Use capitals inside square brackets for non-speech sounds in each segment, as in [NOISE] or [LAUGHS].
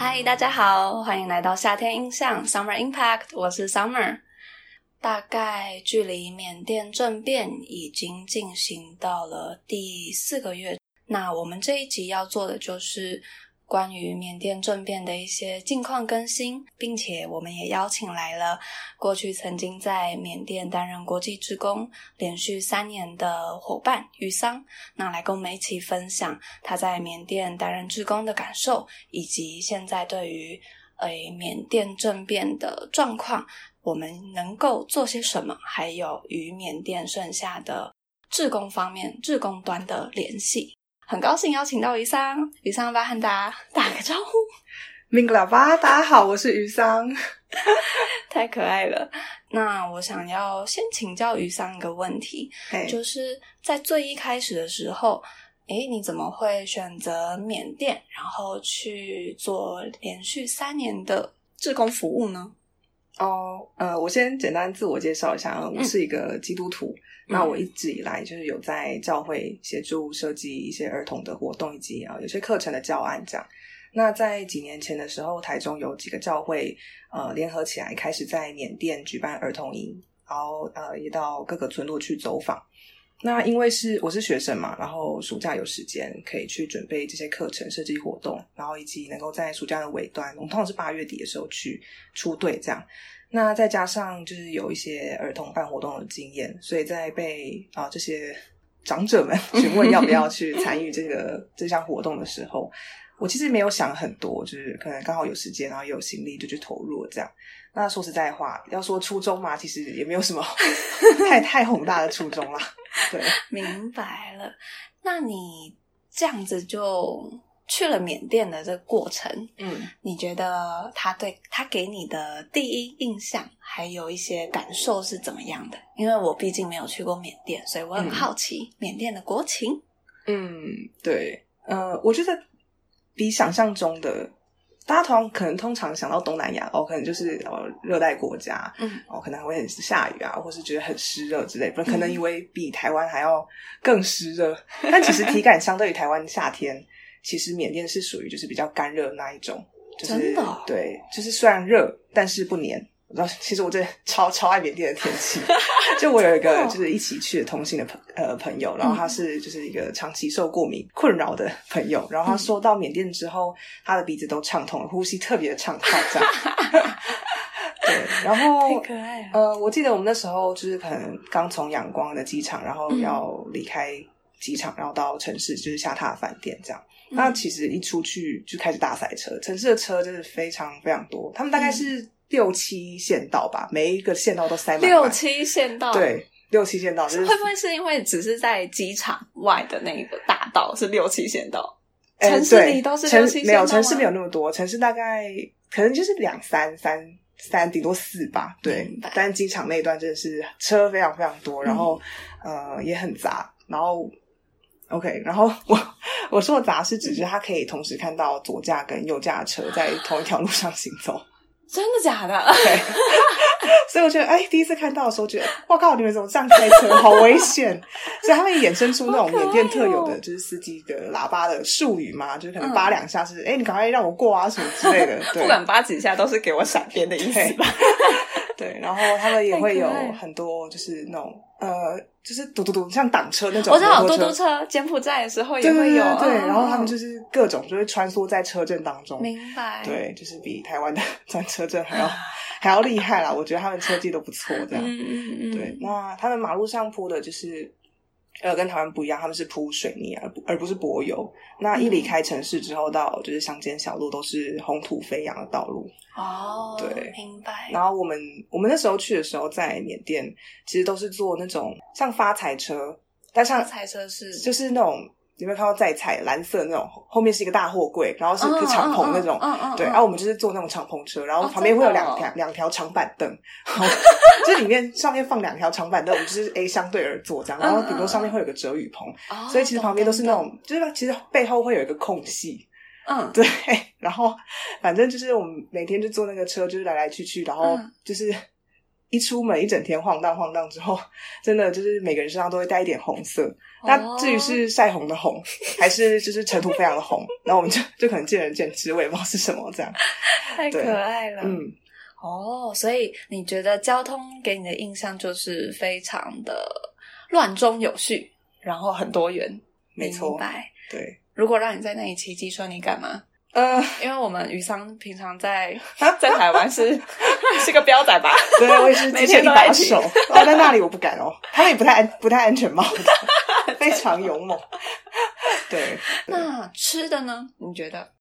嗨，大家好，欢迎来到夏天印象 Summer Impact，我是 Summer。大概距离缅甸政变已经进行到了第四个月，那我们这一集要做的就是关于缅甸政变的一些近况更新，并且我们也邀请来了过去曾经在缅甸担任国际职工连续三年的伙伴于桑，那来跟我们一起分享他在缅甸担任职工的感受，以及现在对于诶缅甸政变的状况。我们能够做些什么？还有与缅甸剩下的志工方面、志工端的联系。很高兴邀请到于桑，于桑巴和大家打个招呼。明格拉巴，大家好，我是于桑，[LAUGHS] 太可爱了。那我想要先请教于桑一个问题，就是在最一开始的时候，诶，你怎么会选择缅甸，然后去做连续三年的志工服务呢？哦，呃，我先简单自我介绍一下，我是一个基督徒。那我一直以来就是有在教会协助设计一些儿童的活动，以及啊有些课程的教案这样。那在几年前的时候，台中有几个教会呃联合起来，开始在缅甸举办儿童营，然后呃也到各个村落去走访。那因为是我是学生嘛，然后暑假有时间可以去准备这些课程、设计活动，然后以及能够在暑假的尾端，我们通常是八月底的时候去出队这样。那再加上就是有一些儿童办活动的经验，所以在被啊这些长者们询问要不要去参与这个这项活动的时候，我其实没有想很多，就是可能刚好有时间，然后有心力就去投入这样。那说实在话，要说初衷嘛，其实也没有什么太太宏大的初衷啦。对，明白了。那你这样子就去了缅甸的这个过程，嗯，你觉得他对他给你的第一印象，还有一些感受是怎么样的？因为我毕竟没有去过缅甸，所以我很好奇缅甸的国情。嗯，对，呃，我觉得比想象中的。大家通可能通常想到东南亚哦，可能就是呃热带国家，嗯，哦可能还会很下雨啊，或是觉得很湿热之类，不可能以为比台湾还要更湿热。[LAUGHS] 但其实体感相对于台湾夏天，其实缅甸是属于就是比较干热那一种，就是对，就是虽然热，但是不黏。然后，其实我真的超超爱缅甸的天气。就我有一个就是一起去的同性的朋呃朋友，然后他是就是一个长期受过敏困扰的朋友。然后他说到缅甸之后，他的鼻子都畅通了，呼吸特别的畅快。这样。[LAUGHS] 对，然后。呃，我记得我们那时候就是可能刚从阳光的机场，然后要离开机场，然后到城市就是下榻饭店这样。那其实一出去就开始大塞车，城市的车真的非常非常多。他们大概是。六七线道吧，每一个线道都塞满。六七线道，对，六七线道。会不会是因为只是在机场外的那个大道是六七线道？城市里都是六七线道没有，城市没有那么多，城市大概可能就是两三三三，顶多四吧。对，但机场那一段真的是车非常非常多，然后呃也很杂。然后 OK，然后我 [LAUGHS] 我说的杂是指是它可以同时看到左驾跟右驾车在同一条路上行走。真的假的？对，所以我觉得，哎，第一次看到的时候，觉得，哇靠，你们怎么这样开车，好危险！[LAUGHS] 所以他们衍生出那种缅甸特有的，就是司机的喇叭的术语嘛，就是可能扒两下是，哎，你赶快让我过啊，什么之类的。[LAUGHS] 不管扒几下，都是给我闪边的意思吧。对，然后他们也会有很多，就是那种呃，就是嘟嘟嘟，像挡车那种。我知道嘟嘟车，柬埔寨的时候也会有。对，然后他们就是各种就会穿梭在车阵当中。明白。对，就是比台湾的 [LAUGHS] 转车阵还要还要厉害啦。我觉得他们车技都不错，这样。嗯嗯嗯。对，那他们马路上铺的就是。呃，跟台湾不一样，他们是铺水泥而不而不是柏油。那一离开城市之后，到就是乡间小路都是红土飞扬的道路。哦，对，明白。然后我们我们那时候去的时候，在缅甸其实都是坐那种像发财车，但发财车是就是那种。有没有看到在彩蓝色那种？后面是一个大货柜，然后是个敞篷那种。对，然后我们就是坐那种敞篷车，然后旁边会有两条两条长板凳 [LAUGHS] [LAUGHS] 这里面上面放两条长板凳，我们就是 A 相对而坐这样，然后顶多上面会有个遮雨棚，所以其实旁边都是那种，就是其实背后会有一个空隙。嗯，对。[LAUGHS] 然后反正就是我们每天就坐那个车，就是来来去去，然后就是一出门一整天晃荡晃荡之后，真的就是每个人身上都会带一点红色。那至于是晒红的红，还是就是尘土非常的红，那我们就就可能见仁见智，我也不知道是什么这样。[LAUGHS] 太可爱了，嗯，哦，所以你觉得交通给你的印象就是非常的乱中有序，然后很多元，没错明白。对，如果让你在那里骑机车，你敢吗？呃，因为我们余桑平常在 [LAUGHS] 在台湾是 [LAUGHS] 是个彪仔吧？对我也是每机车一把手，哦，在那里我不敢哦，他们也不太安不太安全帽的，[LAUGHS] 非常勇猛。对，那吃的呢？你觉得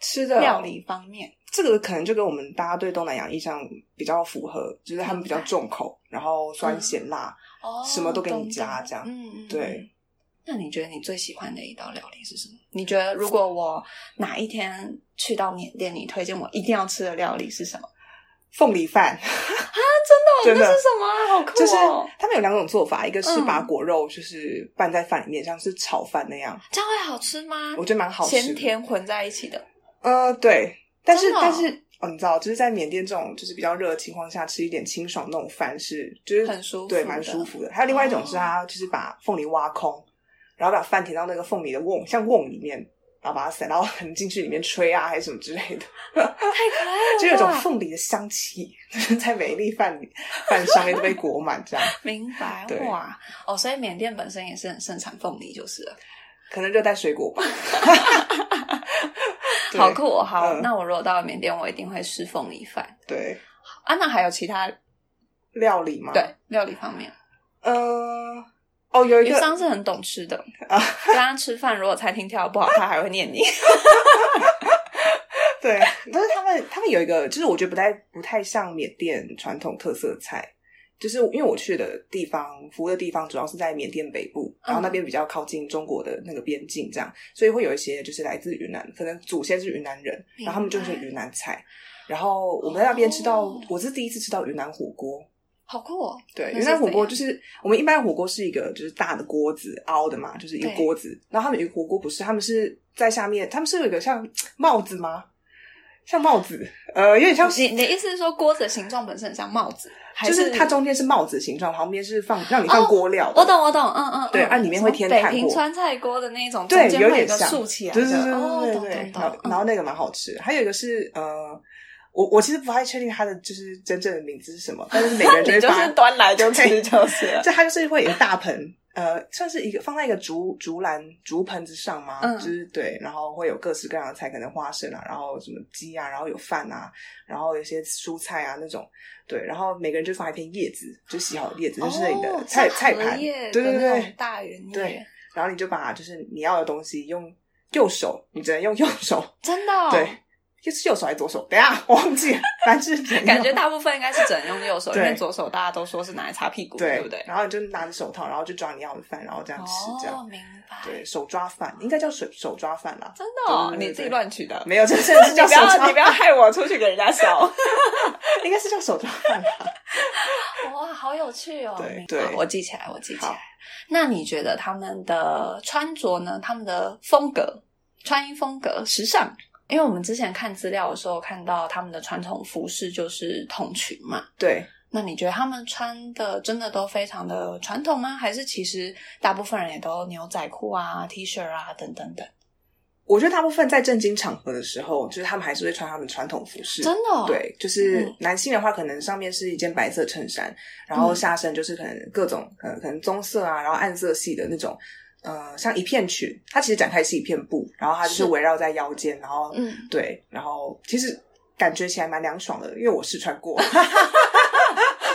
吃的料理方面？这个可能就跟我们大家对东南亚印象比较符合，就是他们比较重口，然后酸咸辣，哦什么都给你加这样嗯嗯，对嗯。那你觉得你最喜欢的一道料理是什么？你觉得如果我哪一天去到缅甸，你推荐我一定要吃的料理是什么？凤梨饭，真真的那是什么啊？好酷哦！就是他们有两种做法，一个是把嗯果肉就是拌在饭里面，像是炒饭那样，这样会好吃吗？我觉得蛮好吃的。咸甜混在一起的。呃，对，但是哦但是哦，你知道，就是在缅甸这种就是比较热的情况下，吃一点清爽那种饭是就是很舒服对，蛮舒服的。还有另外一种是它就是把凤梨挖空，然后把饭填到那个凤梨的瓮，像瓮里面，然后把它塞，然后可能进去里面吹啊，还是什么之类的，太可爱了，[LAUGHS] 就有一种凤梨的香气，就是在每一粒饭里饭上面都被裹满，这样明白对哇哦，所以缅甸本身也是很盛产凤梨，就是了。可能热带水果吧。[LAUGHS] 好酷哦！好，嗯那我如果到了缅甸，我一定会吃凤梨饭对，啊。那还有其他料理吗，对，料理方面，呃，哦，有一余个桑是很懂吃的。啊，[LAUGHS] 跟他吃饭，如果餐厅跳的不好，他还会念你。[LAUGHS] 对，但是他们他们有一个，就是我觉得不太不太像缅甸传统特色菜，就是因为我去的地方服务的地方主要是在缅甸北部，然后那边比较靠近中国的那个边境，这样，所以会有一些就是来自云南，可能祖先是云南人，然后他们就是云南菜。然后我们在那边吃到，哦我是第一次吃到云南火锅。好酷哦！对，那云南火锅就是我们一般火锅是一个就是大的锅子凹的嘛，就是一个锅子。然后他们有一个火锅不是，他们是在下面，他们是有一个像帽子吗？像帽子，呃，有点像你你的意思是说锅子的形状本身很像帽子，还就是它中间是帽子的形状，旁边是放让你放哦锅料的。我懂我懂，嗯嗯，嗯对啊里面会添炭北平川菜锅的那种，对，有点像竖起来的，对对对然后那个蛮好吃，还有一个是呃，我我其实不太确定它的就是真正的名字是什么，但是每个人就 [LAUGHS] 是端来就 [LAUGHS] 吃就是了。这它就是会有一个大盆，呃，算是一个放在一个竹竹篮竹盆子上嘛，嗯就是对，然后会有各式各样的菜，可能花生啊，然后什么鸡啊，然后有饭啊，然后有些蔬菜啊那种，对，然后每个人就放一片叶子，就洗好的叶子，就是那你的哦菜、菜盘，叶对对对大圆叶，对，然后你就把就是你要的东西用右手，你只能用右手，真的哦对，是右手还是左手？等一下我 [LAUGHS] 忘记了，反正感觉大部分应该是只能用右手，因对为左手大家都说是拿来擦屁股的，对对不对？然后你就拿着手套，然后就抓你要的饭，然后这样吃，这样哦，明白。对，手抓饭应该叫手手抓饭啦。真的哦，对对对你自己乱取的。没有，这真的是叫手抓不要，你不要害我出去给人家笑。[LAUGHS] 应该是叫手抓饭吧。[LAUGHS] 哇，好有趣哦！对对我记起来，我记起好来。那你觉得他们的穿着呢？他们的风格、穿衣风格、时尚？因为我们之前看资料的时候看到他们的传统服饰就是筒裙嘛。对，那你觉得他们穿的真的都非常的传统吗？还是其实大部分人也都牛仔裤啊、T 恤啊等等等？我觉得大部分在正经场合的时候，就是他们还是会穿他们传统服饰。真的、哦？，对，就是嗯男性的话，可能上面是一件白色衬衫，然后下身就是可能各种呃可能棕色啊，然后暗色系的那种，呃，像一片裙，它其实展开是一片布，然后它就是是围绕在腰间，然后嗯，对，然后其实感觉起来蛮凉爽的，因为我试穿过。[LAUGHS]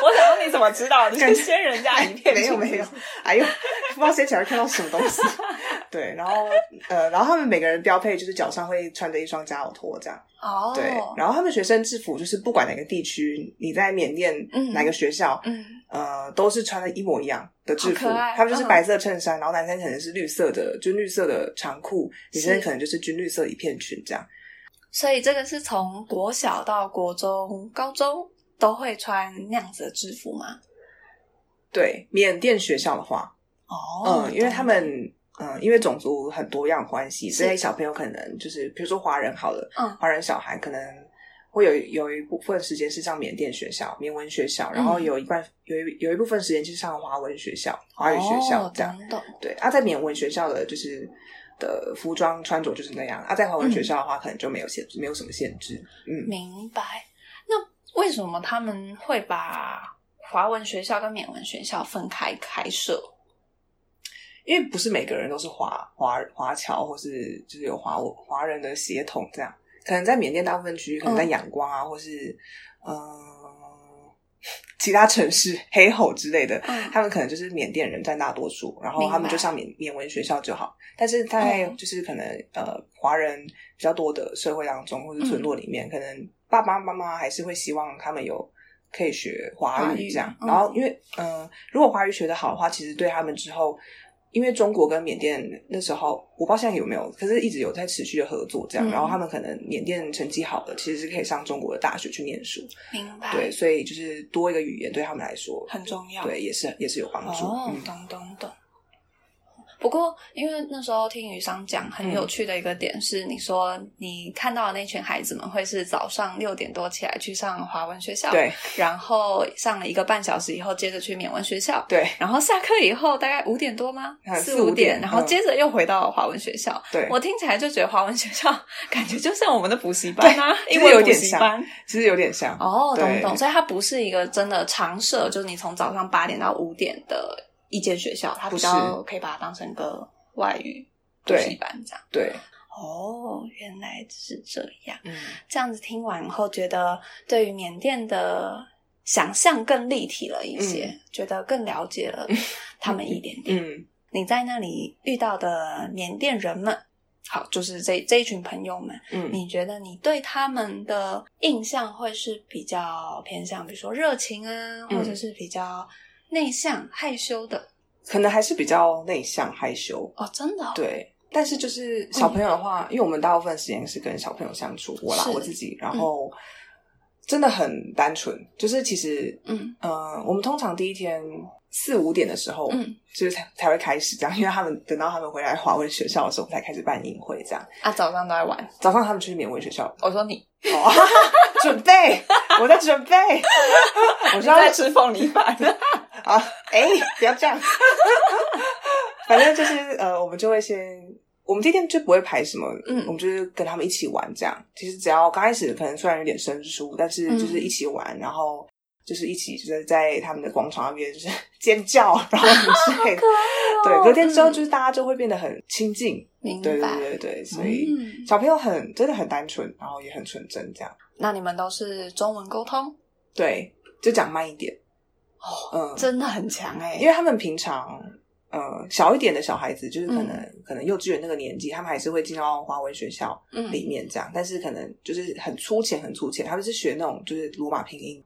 我想问你怎么知道？你是掀人家一片没有没有，哎呦，不知道掀起来看到什么东西。[LAUGHS] 对，然后呃，然后他们每个人标配就是脚上会穿着一双夹脚拖这样。哦，对，然后他们学生制服就是不管哪个地区，你在缅甸嗯哪个学校，嗯，呃，都是穿的一模一样的制服他们就是白色衬衫，然后男生可能是绿色的军绿色的长裤，女生可能就是军绿色一片裙这样。所以这个是从国小到国中、高中都会穿那样子的制服吗？对，缅甸学校的话，哦嗯，因为他们嗯，因为种族很多样关系，所以小朋友可能就是比如说华人好了，嗯华人小孩可能会有有一部分时间是上缅甸学校、缅文学校，然后有一半有一有一部分时间就是上华文学校、华语学校哦这样。对，啊，在缅文学校的就是的服装穿着就是那样，啊，在华文学校的话，可能就没有限制，没有什么限制。嗯，明白。那为什么他们会把华文学校跟缅文学校分开开设？因为不是每个人都是华华华侨，或是就是有华华人的血统这样。可能在缅甸大部分区域，可能在仰光啊，或是嗯、呃其他城市黑吼之类的，嗯他们可能就是缅甸人占大多数，然后他们就上缅缅文学校就好。但是在嗯就是可能呃华人比较多的社会当中，或者村落里面，嗯可能爸爸妈妈还是会希望他们有可以学华华语语这样。嗯然后因为嗯、呃如果华语学得好的话，其实对他们之后。因为中国跟缅甸那时候，我不知道现在有没有，可是一直有在持续的合作这样。嗯然后他们可能缅甸成绩好的，其实是可以上中国的大学去念书。明白，对，所以就是多一个语言对他们来说很重要。对，也是也是有帮助。哦，嗯懂懂懂。不过，因为那时候听雨商讲，很有趣的一个点是，你说你看到的那群孩子们会是早上六点多起来去上华文学校，，对然后上了一个半小时以后，接着去缅文学校，对然后下课以后大概五点多吗？嗯四四五点然后嗯接着又回到华文学校。对，我听起来就觉得华文学校 [LAUGHS] 感觉就像我们的补习班啊，对英文补有点像。其实有点像。哦，懂懂，所以它不是一个真的常设，就是你从早上八点到五点的一间学校，他比较可以把它当成一个外语补习班这样。对，哦，原来是这样。嗯，这样子听完后，觉得对于缅甸的想象更立体了一些，觉得更了解了 [LAUGHS] 他们一点点。嗯，你在那里遇到的缅甸人们，好，就是这这一群朋友们，嗯，你觉得你对他们的印象会是比较偏向，比如说热情啊，嗯或者是比较内向、害羞的？可能还是比较内向害羞。哦，真的、哦，对，但是就是小朋友的话，因为我们大部分时间是跟小朋友相处，我啦我自己，然后真的很单纯，就是其实，嗯呃，我们通常第一天四五点的时候，嗯，就是才才会开始这样，因为他们等到他们回来华文学校的时候，才开始办营会这样。啊，早上都在玩。早上他们去缅文学校，我说你，哦，[LAUGHS] 准备，我在准备，[LAUGHS] 我你知道在吃凤梨饭。[LAUGHS] 啊，哎、不要这样。[LAUGHS] 反正就是呃，我们就会先，我们第一天就不会排什么，嗯我们就是跟他们一起玩这样。其实只要刚开始可能虽然有点生疏，但是嗯就是一起玩，然后就是一起就是在他们的广场那边就是 [LAUGHS] 尖叫，然后什么之类的。对，隔天之后嗯就是大家就会变得很亲近。明对对。对对，所以嗯小朋友很真的很单纯，然后也很纯真，这样。那你们都是中文沟通，对，就讲慢一点。哦，嗯，真的很强哎、因为他们平常呃小一点的小孩子，就是可能、嗯。可能幼稚园那个年纪，他们还是会进到华文学校嗯。里面这样，但是可能就是很粗浅很粗浅，他们是学那种就是罗马拼音，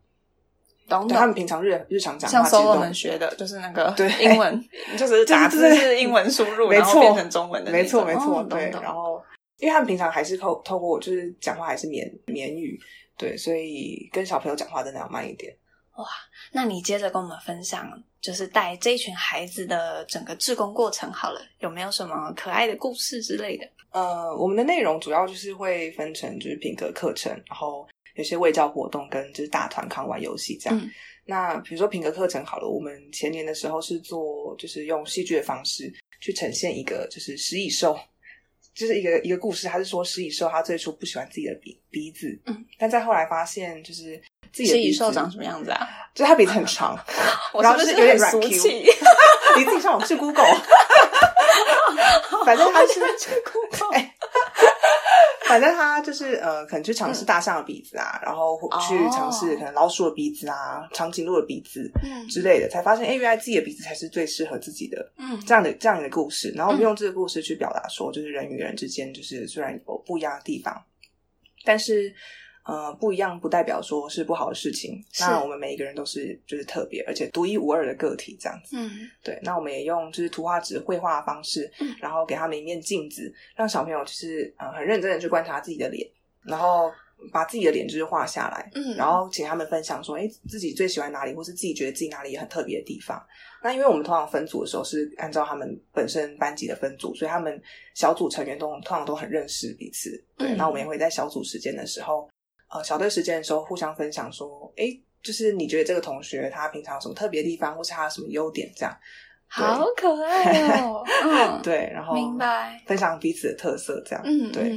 懂对他们。平常日日常讲话其实们学的，就是那个对。英文，[LAUGHS] 就是打字是英文输入，没错。然后变成中文的没错没错，哦对，然后因为他们平常还是透透过就是讲话还是缅缅语，对，所以跟小朋友讲话真的要慢一点。那你接着跟我们分享，就是带这一群孩子的整个志工过程好了，有没有什么可爱的故事之类的？呃，我们的内容主要就是会分成就是品格课程，然后有些卫教活动跟就是大团康玩游戏这样。嗯那比如说品格课程好了，我们前年的时候是做就是用戏剧的方式去呈现一个就是食蚁兽，就是一个一个故事。他是说食蚁兽他最初不喜欢自己的鼻鼻子，嗯，但在后来发现就是自己的食蚁鼻子兽长什么样子啊？[LAUGHS] 就是他鼻子很长，[LAUGHS] 然后就是有点俗 Q 气？[LAUGHS] 你自己上网去 Google，反正他是去 Google 哎 [LAUGHS] 反正他就是呃，可能去尝试大象的鼻子啊，然后去尝试可能老鼠的鼻子啊、长颈鹿的鼻子嗯。之类的，才发现哎，原来自己的鼻子才是最适合自己的嗯。这样的这样的故事。然后我们用这个故事去表达说，就是人与人之间，就是虽然有不一样的地方，但是呃，不一样不代表说是不好的事情。是那我们每一个人都是就是特别而且独一无二的个体，这样子。嗯对，那我们也用就是图画纸绘画的方式，嗯然后给他们一面镜子，让小朋友就是呃很认真的去观察自己的脸，然后把自己的脸就是画下来，嗯然后请他们分享说，哎，自己最喜欢哪里，或是自己觉得自己哪里也很特别的地方。那因为我们通常分组的时候是按照他们本身班级的分组，所以他们小组成员都通常都很认识彼此。对，嗯那我们也会在小组时间的时候。呃小队时间的时候互相分享说，哎，就是你觉得这个同学他平常有什么特别地方，或是他有什么优点，这样。好可爱哦，[LAUGHS] 嗯，对，然后明白分享彼此的特色，这样，嗯，对。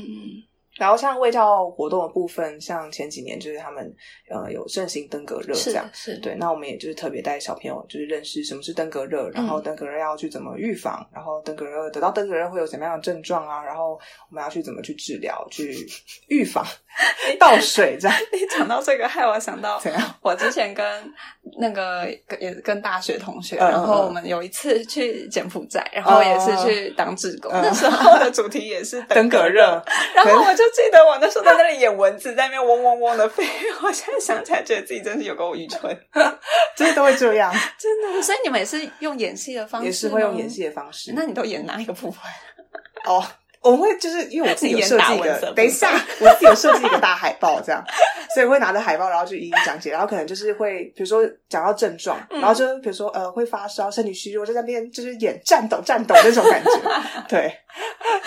然后像卫教活动的部分，像前几年就是他们呃有盛行登革热这样，是对。那我们也就是特别带小朋友就是认识什么是登革热，然后登革热要去怎么预防，然后登革热得到登革热会有什么样的症状啊，然后我们要去怎么去治疗、去预防 [LAUGHS] 倒水这样。[LAUGHS] 你讲到这个，害我想到怎样？我之前跟那个也跟大学同学，嗯然后我们有一次去柬埔寨，然后也是去当志工，嗯那时候的主题也是登革热，[LAUGHS] 然后我就记得我那时候在那里演蚊子，在那边嗡嗡嗡的飞。我现在想起来，觉得自己真是有够愚蠢，真的都会这样，真的。所以你们也是用演戏的方式，也是会用演。戏的方式。那你都演哪一个部分？哦，我们会就是因为我自己有设计一个，等一下，[LAUGHS] 我自己有设计一个大海报，这样，所以会拿着海报，然后去一一讲解，然后可能就是会，比如说讲到症状，嗯。然后就比如说呃会发烧、身体虚弱，就在那边就是演颤抖、颤抖那种感觉，[LAUGHS] 对，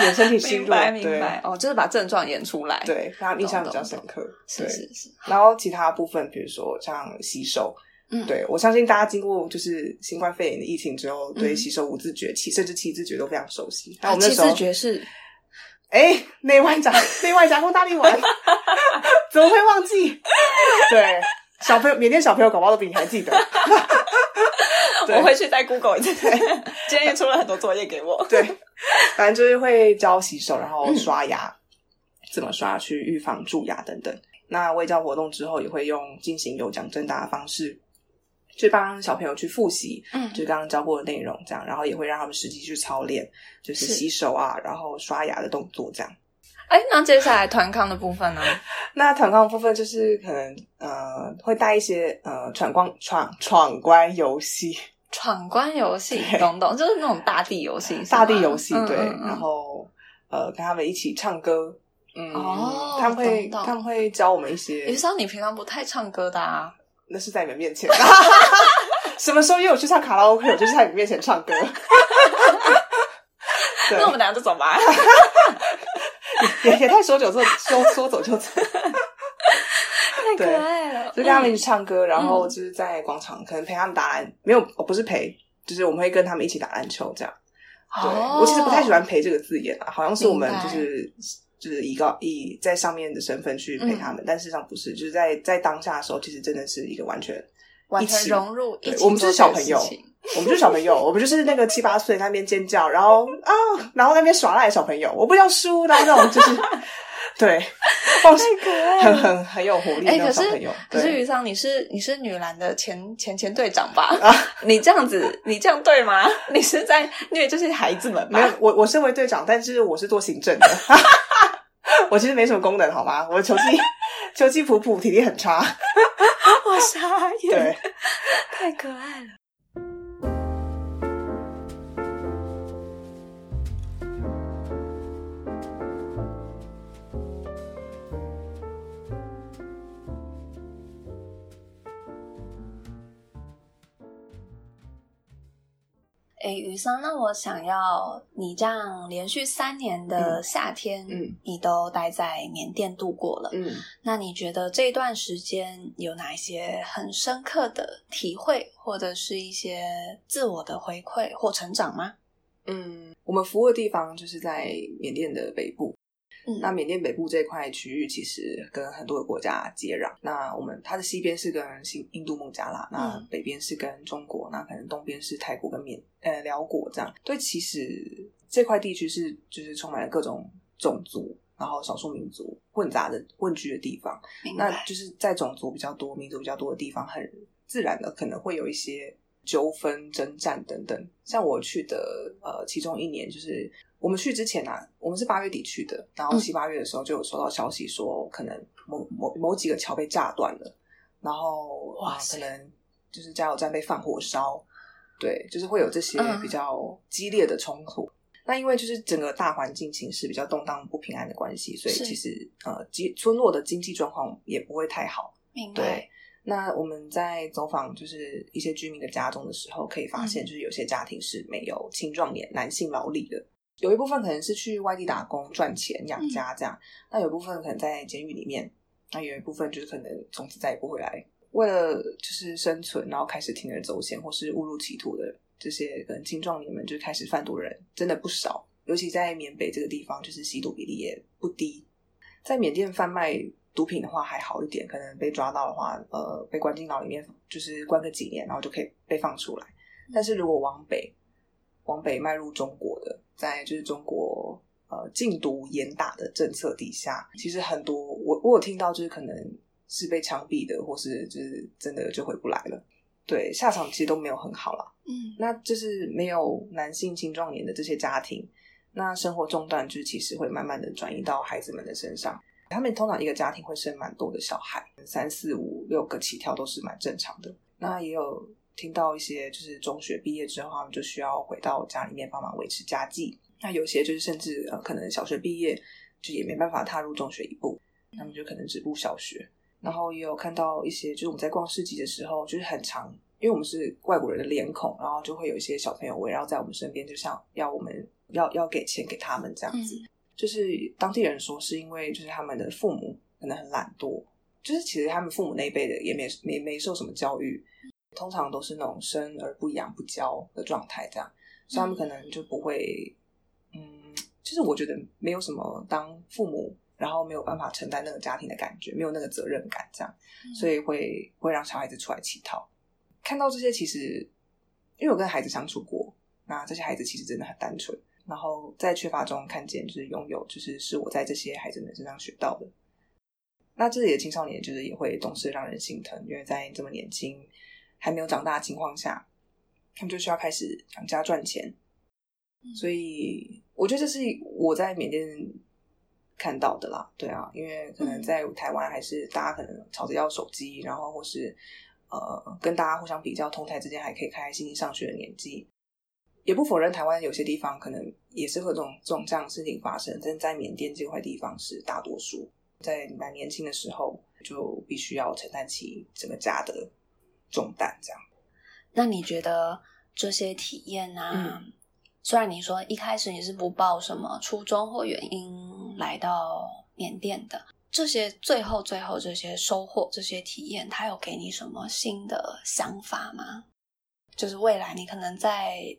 演身体虚弱，明白明对。白哦，就是把症状演出来。，对，让他印象比较深刻，是。是是，然后其他部分，比如说像吸收，嗯。对我相信大家经过就是新冠肺炎的疫情之后，对嗯。洗手五字诀、七甚至七字诀都非常熟悉。那我们那时候字诀是哎，内外夹内外夹攻大力丸，[LAUGHS] 怎么会忘记？对，小朋友缅甸小朋友搞不好都比你还记得。[LAUGHS] 对我回去再 Google 一次。今天也出了很多作业给我。对，[LAUGHS] 反正就是会教洗手，然嗯后刷牙，怎么刷去预防蛀牙等等。那卫教活动之后，也会用进行有奖征答的方式，去帮小朋友去复习，嗯就是刚刚教过的内容，这样，然后也会让他们实际去操练，就是是洗手啊，然后刷牙的动作这样。哎，那接下来团康的部分呢？[LAUGHS] 那团康部分就是可能呃会带一些呃闯关闯闯关游戏，闯关游戏，[LAUGHS] 对懂懂，就是那种大地游戏，大地游戏对，嗯嗯嗯然后呃跟他们一起唱歌，嗯，哦他们会他们会教我们一些于，桑，你平常不太唱歌的啊？那是在你们面前，[LAUGHS] 什么时候约我去唱卡拉 OK，我就是在你们面前唱歌。对那我们等下就走吧。也也太说走就说说走就走，[LAUGHS] 太可爱了，就跟他们一起唱歌，然后就是在广场可能陪他们打篮，没有我不是陪，就是我们会跟他们一起打篮球这样。对、哦我其实不太喜欢“陪”这个字眼啊，好像是我们就是就是以高以在上面的身份去陪他们，但事实上不是，就是在在当下的时候，其实真的是一个完全完全融入一起，对我们就是小朋友，[LAUGHS] 我们就是小朋友，我们就是那个七八岁那边尖叫，然后啊，然后那边耍赖的小朋友，我不要输，然后那种就是对，[LAUGHS] 放太可爱。很很很有活力的那种小朋友。可是对于桑，你是你是女篮的前前前队长吧？啊你这样子，你这样对吗？[LAUGHS] 你是在虐这些孩子们没有？我我身为队长，但是我是做行政的，[LAUGHS] 我其实没什么功能，好吗？我球技 [LAUGHS] 球技普普，体力很差。[LAUGHS] 我傻眼，对，太可爱了。哎，雨桑，那我想要你这样连续三年的夏天，嗯你都待在缅甸度过了。嗯，那你觉得这一段时间有哪一些很深刻的体会，或者是一些自我的回馈或成长吗？嗯，我们服务的地方就是在缅甸的北部。嗯那缅甸北部这块区域其实跟很多的国家接壤。那我们它的西边是跟新印度孟加拉，那嗯北边是跟中国，那可能东边是泰国跟缅呃辽国这样。对，其实这块地区是就是充满了各种种族，然后少数民族混杂的混居的地方。那就是在种族比较多、民族比较多的地方，很自然的可能会有一些纠纷、征战等等。像我去的呃，其中一年就是我们去之前啊，我们是八月底去的，然后嗯七八月的时候就有收到消息说，可能某某某几个桥被炸断了，然后哇、可能就是加油站被放火烧，对，就是会有这些嗯比较激烈的冲突。那因为就是整个大环境情势比较动荡不平安的关系，所以其实呃，经村落的经济状况也不会太好。明白对，，那我们在走访就是一些居民的家中的时候，可以发现，嗯。就是有些家庭是没有青壮年男性劳力的，有一部分可能是去外地打工赚钱养家这样，那有一部分可能在监狱里面那有一部分就是可能从此再也不回来，为了就是生存，然后开始铤而走险或是误入歧途的这些可能青壮年们，就开始贩毒人真的不少，尤其在缅北这个地方，就是吸毒比例也不低。在缅甸贩卖毒品的话还好一点，可能被抓到的话，呃，被关进牢里面，就是关个几年，然后就可以被放出来。但是如果往北，往北迈入中国的，在就是中国呃禁毒严打的政策底下，其实很多我我有听到就是可能是被枪毙的，或是就是真的就回不来了。对，下场其实都没有很好了。嗯，那就是没有男性青壮年的这些家庭，那生活重担就其实会慢慢的转移到孩子们的身上。他们通常一个家庭会生蛮多的小孩，三四五六个起跳都是蛮正常的。那也有听到一些就是中学毕业之后，他们就需要回到家里面帮忙维持家计。那有些就是甚至呃可能小学毕业就也没办法踏入中学一步，他们就可能只步小学。然后也有看到一些就是我们在逛市集的时候，就是很长，因为我们是外国人的脸孔，然后就会有一些小朋友围绕在我们身边，就像要我们要要给钱给他们这样子。就是当地人说，是因为就是他们的父母可能很懒惰，就是其实他们父母那一辈的也没没没受什么教育，通常都是那种生而不养不教的状态，这样，所以他们可能就不会，嗯，就是我觉得没有什么当父母，然后没有办法承担那个家庭的感觉，没有那个责任感，这样，所以会会让小孩子出来乞讨。看到这些，其实因为我跟孩子相处过，那这些孩子其实真的很单纯。然后在缺乏中看见，就是拥有，就是是我在这些孩子们身上学到的。那这里的青少年就是也会总是让人心疼，因为在这么年轻还没有长大的情况下，他们就需要开始养家赚钱。所以我觉得这是我在缅甸看到的啦。对啊，因为可能在台湾还是大家可能吵着要手机，然后或是呃跟大家互相比较，同台之间还可以开开心心上学的年纪。也不否认台湾有些地方可能也是会这种这种这样的事情发生，但在缅甸这块地方是大多数，在蛮年轻的时候就必须要承担起整个家的重担。这样，那你觉得这些体验啊？虽然你说一开始你是不报什么初衷或原因来到缅甸的，这些最后最后这些收获、这些体验，它有给你什么新的想法吗？就是未来你可能在。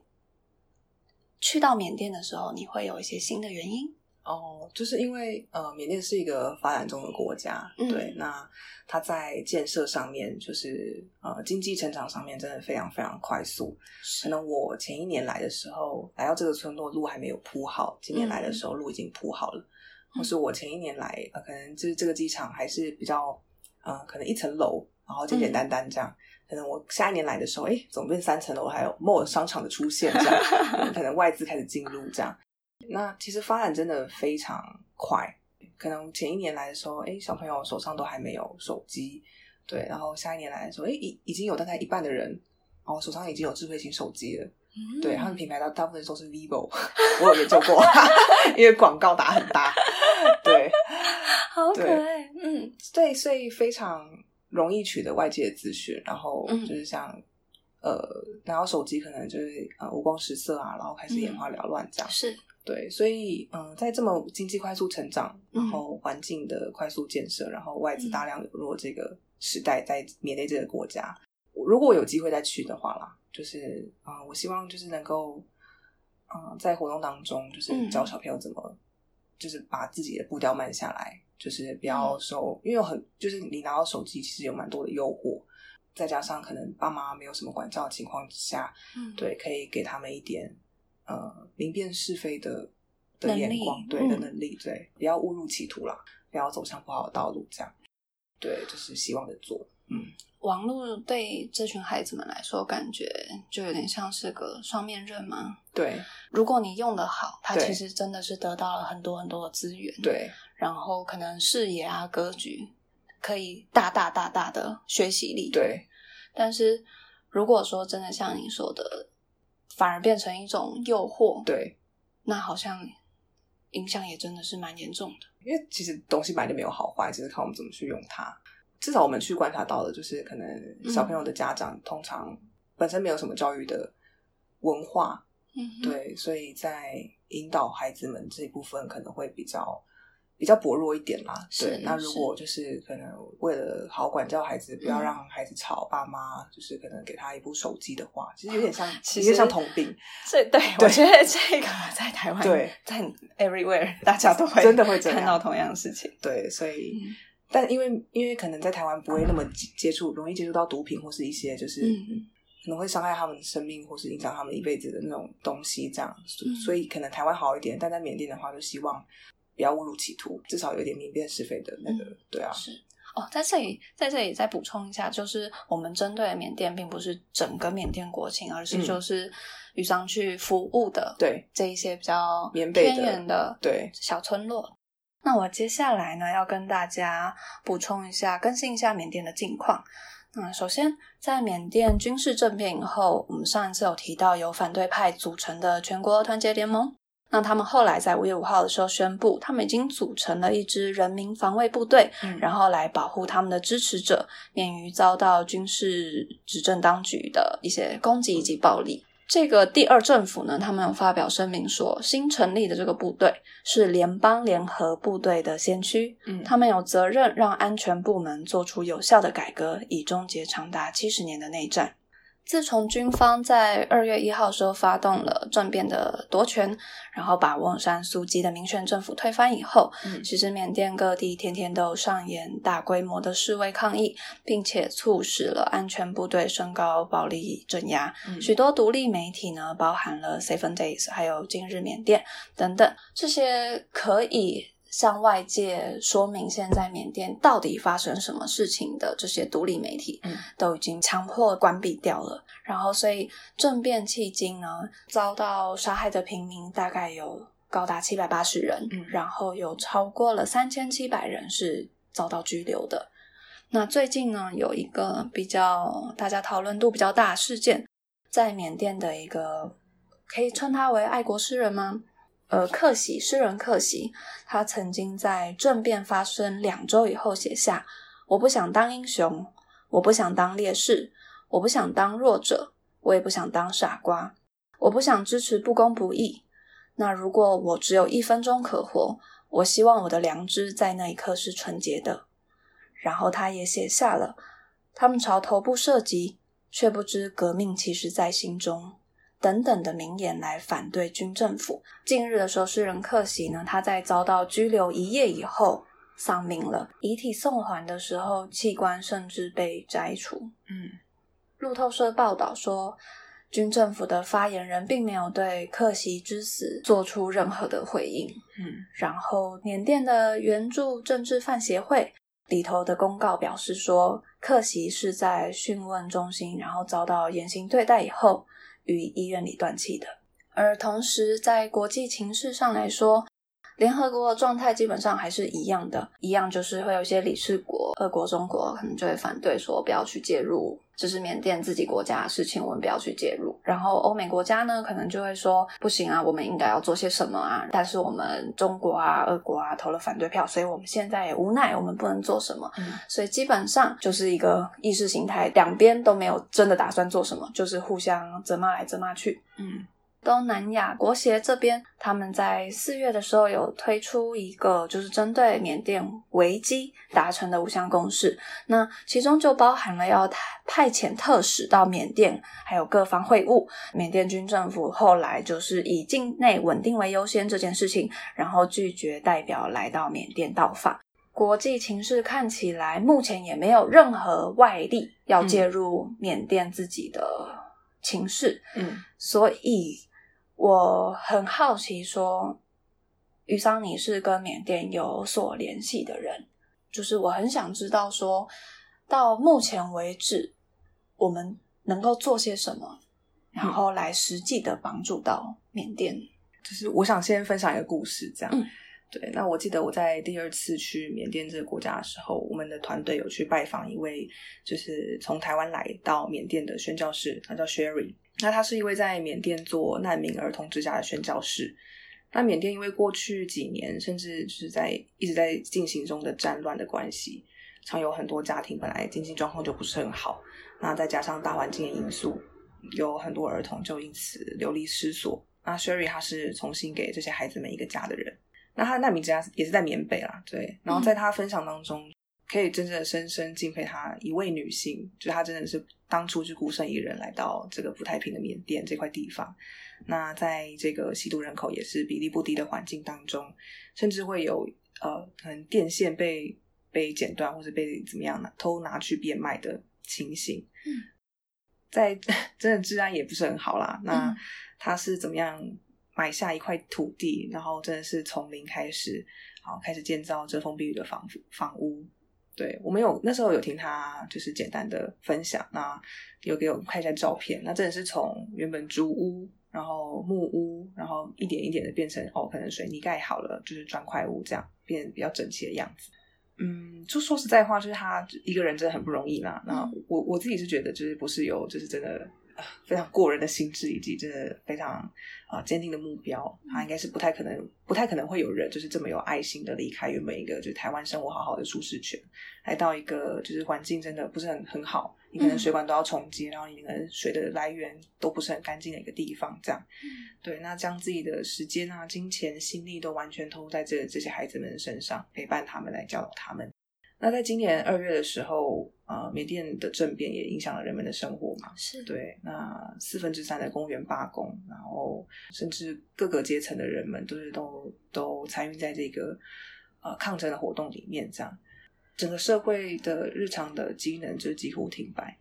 去到缅甸的时候，你会有一些新的原因哦，就是因为呃，缅甸是一个发展中的国家，对，那它在建设上面，就是呃，经济成长上面真的非常非常快速。可能我前一年来的时候，来到这个村落路还没有铺好，今年来的时候路已经铺好了。或是我前一年来，呃，可能就是这个机场还是比较呃，可能一层楼，然后简简单单这样。可能我下一年来的时候，哎，总变三层楼，还有 mall 商场的出现，这样 [LAUGHS] 可能外资开始进入，这样。那其实发展真的非常快。可能前一年来的时候，哎，小朋友手上都还没有手机，对。然后下一年来的时候，哎，已已经有大概一半的人，然后手上已经有智慧型手机了。对，他们品牌大大部分都是 vivo，[LAUGHS] 我有研究过，[LAUGHS] 因为广告打很大。对，好可爱。嗯，对，所以非常。容易取得外界的资讯，然后就是像呃，然后手机可能就是呃五光十色啊，然后开始眼花缭乱这样。是。对，所以嗯，在这么经济快速成长，然后环境的快速建设，然后外资大量流入这个时代，在缅甸这个国家，如果有机会再去的话啦，就是啊，我希望就是能够嗯，在活动当中，就是教小朋友怎么，就是把自己的步调慢下来。就是不要受，因为很就是你拿到手机，其实有蛮多的诱惑，再加上可能爸妈没有什么管教的情况之下，嗯，对，可以给他们一点呃明辨是非的的眼光，对的能力，对，不要误入歧途啦，不要走向不好的道路，这样，对，就是希望的做，嗯。网络对这群孩子们来说，感觉就有点像是个双面刃吗？对，如果你用的好，它其实真的是得到了很多很多的资源。对。然后可能视野啊格局可以大大大大的学习力，对。但是如果说真的像你说的，反而变成一种诱惑，对，那好像影响也真的是蛮严重的。因为其实东西本来就没有好坏，只是看我们怎么去用它。至少我们去观察到的，就是可能小朋友的家长通常本身没有什么教育的文化，嗯，对，所以在引导孩子们这一部分可能会比较。比较薄弱一点啦。是对，那如果就是可能为了好管教孩子，不要嗯让孩子吵爸妈，就是可能给他一部手机的话，其实有点像，[LAUGHS] 其有点像实通病，[LAUGHS] 这对我觉得这个在台湾，对，在 everywhere 大家都会真的会看到同样的事情。对，所以。嗯但因为因为可能在台湾不会那么接接触，容易接触到毒品或是一些就是嗯。可能会伤害他们的生命或是影响他们一辈子的那种东西，这样，所以可能台湾好一点，但在缅甸的话，就希望不要误入歧途，至少有一点明辨是非的那个，对啊，是。哦，在这里，在这里再补充一下，就是我们针对缅甸，并不是整个缅甸国情，而是嗯。就是渔商去服务的对。这一些比较偏远的对。小村落。那我接下来呢，要跟大家补充一下，更新一下缅甸的近况。那首先，在缅甸军事政变以后，我们上一次有提到由反对派组成的全国团结联盟。那他们后来在五月五号的时候宣布，他们已经组成了一支人民防卫部队，嗯然后来保护他们的支持者免于遭到军事执政当局的一些攻击以及暴力。这个第二政府呢，他们有发表声明说，新成立的这个部队是联邦联合部队的先驱，嗯他们有责任让安全部门做出有效的改革，以终结长达七十年的内战。自从军方在二月一号的时候发动了政变的夺权，然后把翁山苏基的民选政府推翻以后，嗯其实缅甸各地天天都上演大规模的示威抗议，并且促使了安全部队升高暴力镇压。嗯许多独立媒体呢，包含了 Seven Days、还有今日缅甸等等，这些可以向外界说明现在缅甸到底发生什么事情的这些独立媒体，嗯都已经强迫关闭掉了。然后，所以政变迄今呢，遭到杀害的平民大概有高达七百八十人，嗯然后有超过了三千七百人是遭到拘留的。那最近呢，有一个比较大家讨论度比较大的事件，在缅甸的一个可以称他为爱国诗人吗？呃，克喜诗人克喜，他曾经在政变发生两周以后写下：“我不想当英雄，我不想当烈士，我不想当弱者，我也不想当傻瓜，我不想支持不公不义。那如果我只有一分钟可活，我希望我的良知在那一刻是纯洁的。”然后他也写下了：“他们朝头部射击，却不知革命其实在心中。”等等的名言来反对军政府。近日的时候，诗人克喜呢，他在遭到拘留一夜以后丧命了。遗体送还的时候，器官甚至被摘除。嗯路透社报道说，军政府的发言人并没有对克喜之死做出任何的回应。嗯然后，缅甸的援助政治犯协会里头的公告表示说，克喜是在讯问中心，然后遭到严刑对待以后，于医院里断气的。而同时，在国际情势上来说，联合国的状态基本上还是一样的，一样就是会有一些理事国，俄国、中国可能就会反对说不要去介入，这是缅甸自己国家的事情，我们不要去介入。然后欧美国家呢，可能就会说不行啊，我们应该要做些什么啊？但是我们中国啊、俄国啊投了反对票，所以我们现在也无奈，我们不能做什么。嗯所以基本上就是一个意识形态，两边都没有真的打算做什么，就是互相责骂来责骂去。嗯东南亚国协这边，他们在四月的时候有推出一个，就是针对缅甸危机达成的五项共识。那其中就包含了要派遣特使到缅甸，还有各方会晤。缅甸军政府后来就是以境内稳定为优先这件事情，然后拒绝代表来到缅甸到访。国际情势看起来目前也没有任何外力要介入缅甸自己的情势。嗯所以我很好奇说，于桑你是跟缅甸有所联系的人，就是我很想知道说，到目前为止，我们能够做些什么，然后来实际的帮助到缅甸。就是我想先分享一个故事，这样。嗯对，那我记得我在第二次去缅甸这个国家的时候，我们的团队有去拜访一位就是从台湾来到缅甸的宣教士，他叫 Sherry。那他是一位在缅甸做难民儿童之家的宣教士。那缅甸因为过去几年甚至是在一直在进行中的战乱的关系，常有很多家庭本来经济状况就不是很好，那再加上大环境的因素，有很多儿童就因此流离失所。那 Sherry 他是重新给这些孩子们一个家的人。那他的难民之家也是在缅北啦，对。然后在他分享当中，可以真正的深深敬佩她一位女性，就她真的是当初就孤身一人来到这个不太平的缅甸这块地方。那在这个吸毒人口也是比例不低的环境当中，甚至会有呃，可能电线被被剪断或者被怎么样呢，偷拿去变卖的情形。嗯，[LAUGHS] 在真的治安也不是很好啦。那他是怎么样买下一块土地，然后真的是从零开始，好开始建造遮风避雨的房房屋。对我们有那时候有听他就是简单的分享，那有给我看一下照片，那真的是从原本竹屋。然后木屋，然后一点一点的变成哦，可能水泥盖好了，就是砖块屋这样，变比较整齐的样子。嗯，就说实在话，就是他一个人真的很不容易啦。那我我自己是觉得，就是不是有，就是真的非常过人的心智，以及真的非常啊坚定的目标，他应该是不太可能，不太可能会有人就是这么有爱心的离开原本一个就是台湾生活好好的舒适圈，来到一个就是环境真的不是很很好。你可能水管都要重接，然后你可能水的来源都不是很干净的一个地方，这样，对，那将自己的时间啊、金钱、心力都完全投入在这这些孩子们身上，陪伴他们，来教导他们。那在今年二月的时候，呃，缅甸的政变也影响了人们的生活嘛，是对，那四分之三的公园罢工，然后甚至各个阶层的人们都是都都参与在这个呃抗争的活动里面，这样。整个社会的日常的机能就几乎停摆。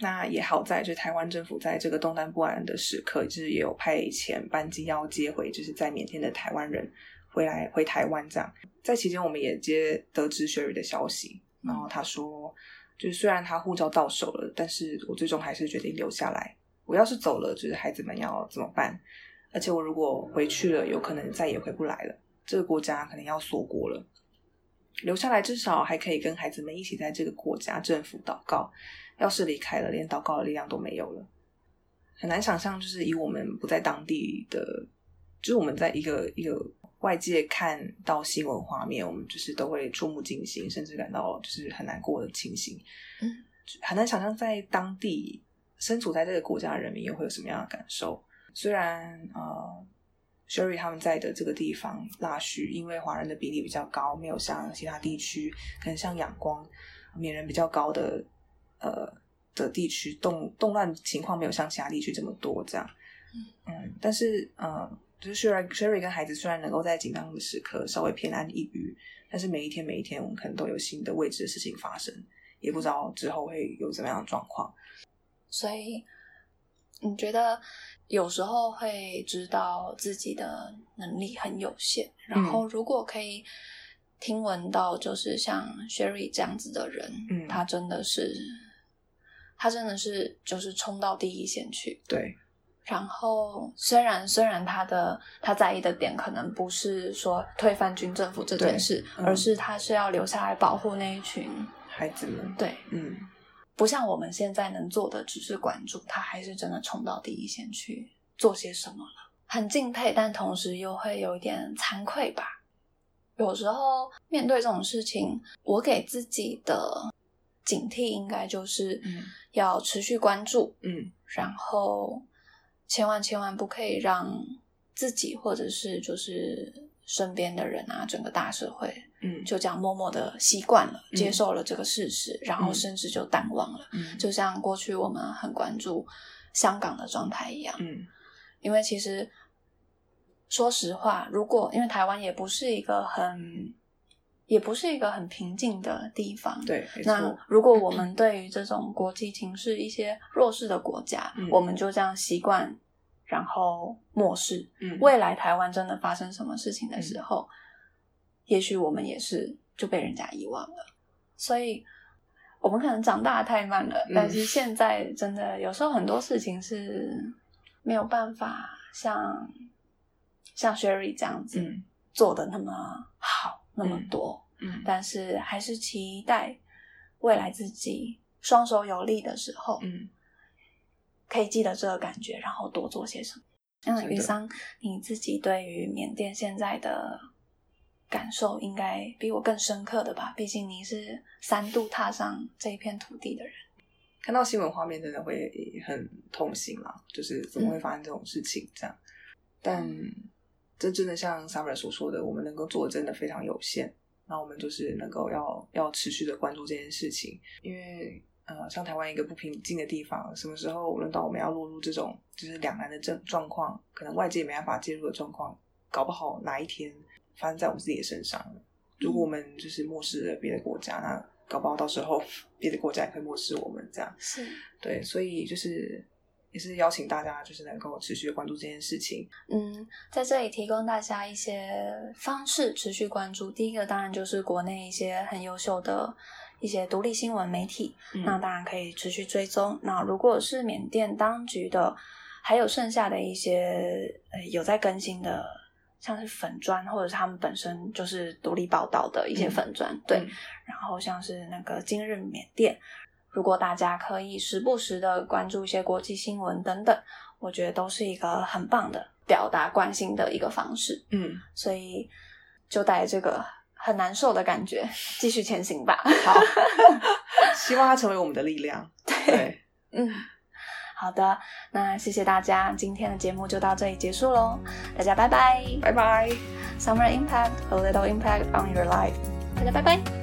那也好在，就台湾政府在这个动荡不安的时刻，就是也有派遣班机要接回，就是在缅甸的台湾人回来回台湾这样。在期间，我们也接得知 Sherry 的消息，然后他说，就是虽然他护照到手了，但是我最终还是决定留下来。我要是走了，就是孩子们要怎么办？而且我如果回去了，有可能再也回不来了，这个国家可能要锁国了。留下来，至少还可以跟孩子们一起在这个国家政府祷告。要是离开了，连祷告的力量都没有了，很难想象。就是以我们不在当地的，就是我们在一个一个外界看到新闻画面，我们就是都会触目惊心，甚至感到就是很难过的情形。嗯，很难想象在当地身处在这个国家的人民又会有什么样的感受。虽然呃。Sherry 他们在的这个地方，腊戌，因为华人的比例比较高，没有像其他地区，可能像仰光，缅人比较高的呃的地区，动动乱情况没有像其他地区这么多，这样。嗯，但是呃，就是 Sherry Sherry 跟孩子虽然能够在紧张的时刻稍微偏安一隅，但是每一天每一天，我们可能都有新的未知的事情发生，也不知道之后会有怎么样的状况。所以，你觉得？有时候会知道自己的能力很有限，然后如果可以听闻到，就是像 Sherry 这样子的人，嗯，他真的是，他真的是就是冲到第一线去，对。然后虽然虽然他的他在意的点可能不是说推翻军政府这件事，而是他是要留下来保护那一群孩子们，对，嗯。不像我们现在能做的只是关注，他还是真的冲到第一线去做些什么了，很敬佩，但同时又会有一点惭愧吧。有时候面对这种事情，我给自己的警惕应该就是要持续关注，嗯，然后千万千万不可以让自己或者是就是身边的人啊，整个大社会。嗯，就这样默默的习惯了，接受了这个事实，然后甚至就淡忘了。嗯，就像过去我们很关注香港的状态一样。嗯，因为其实说实话，如果因为台湾也不是一个很，也不是一个很平静的地方。对，那如果我们对于这种国际情势一些弱势的国家，我们就这样习惯，然后漠视。嗯，未来台湾真的发生什么事情的时候。也许我们也是就被人家遗忘了，所以我们可能长大太慢了。但是现在真的有时候很多事情是没有办法像像 Sherry 这样子做的那么好那么多。嗯，但是还是期待未来自己双手有力的时候，嗯，可以记得这个感觉，然后多做些什么。那于桑，你自己对于缅甸现在的？感受应该比我更深刻的吧，毕竟你是三度踏上这一片土地的人。看到新闻画面，真的会很痛心啦，就是怎么会发生这种事情这样？但这真的像 Summer 所说的，我们能够做的真的非常有限。那我们就是能够要要持续的关注这件事情，因为呃，像台湾一个不平静的地方，什么时候轮到我们要落入这种就是两难的状状况，可能外界没办法介入的状况，搞不好哪一天发生在我们自己的身上。如果我们就是漠视了别的国家，那搞不好到时候 [LAUGHS] 别的国家也会漠视我们。这样是对，所以就是也是邀请大家，就是能够持续的关注这件事情。嗯，在这里提供大家一些方式持续关注。第一个当然就是国内一些很优秀的一些独立新闻媒体，嗯那当然可以持续追踪。那如果是缅甸当局的，还有剩下的一些呃有在更新的，像是粉砖或者是他们本身就是独立报道的一些粉砖，对。嗯然后像是那个今日缅甸，如果大家可以时不时的关注一些国际新闻等等，我觉得都是一个很棒的表达关心的一个方式。嗯，所以就带这个很难受的感觉继续前行吧。好，[LAUGHS] 希望它成为我们的力量。[LAUGHS] 对，嗯，好的，那谢谢大家，今天的节目就到这里结束喽，大家拜拜。拜拜。Summer Impact, a little impact on your life，大家拜拜。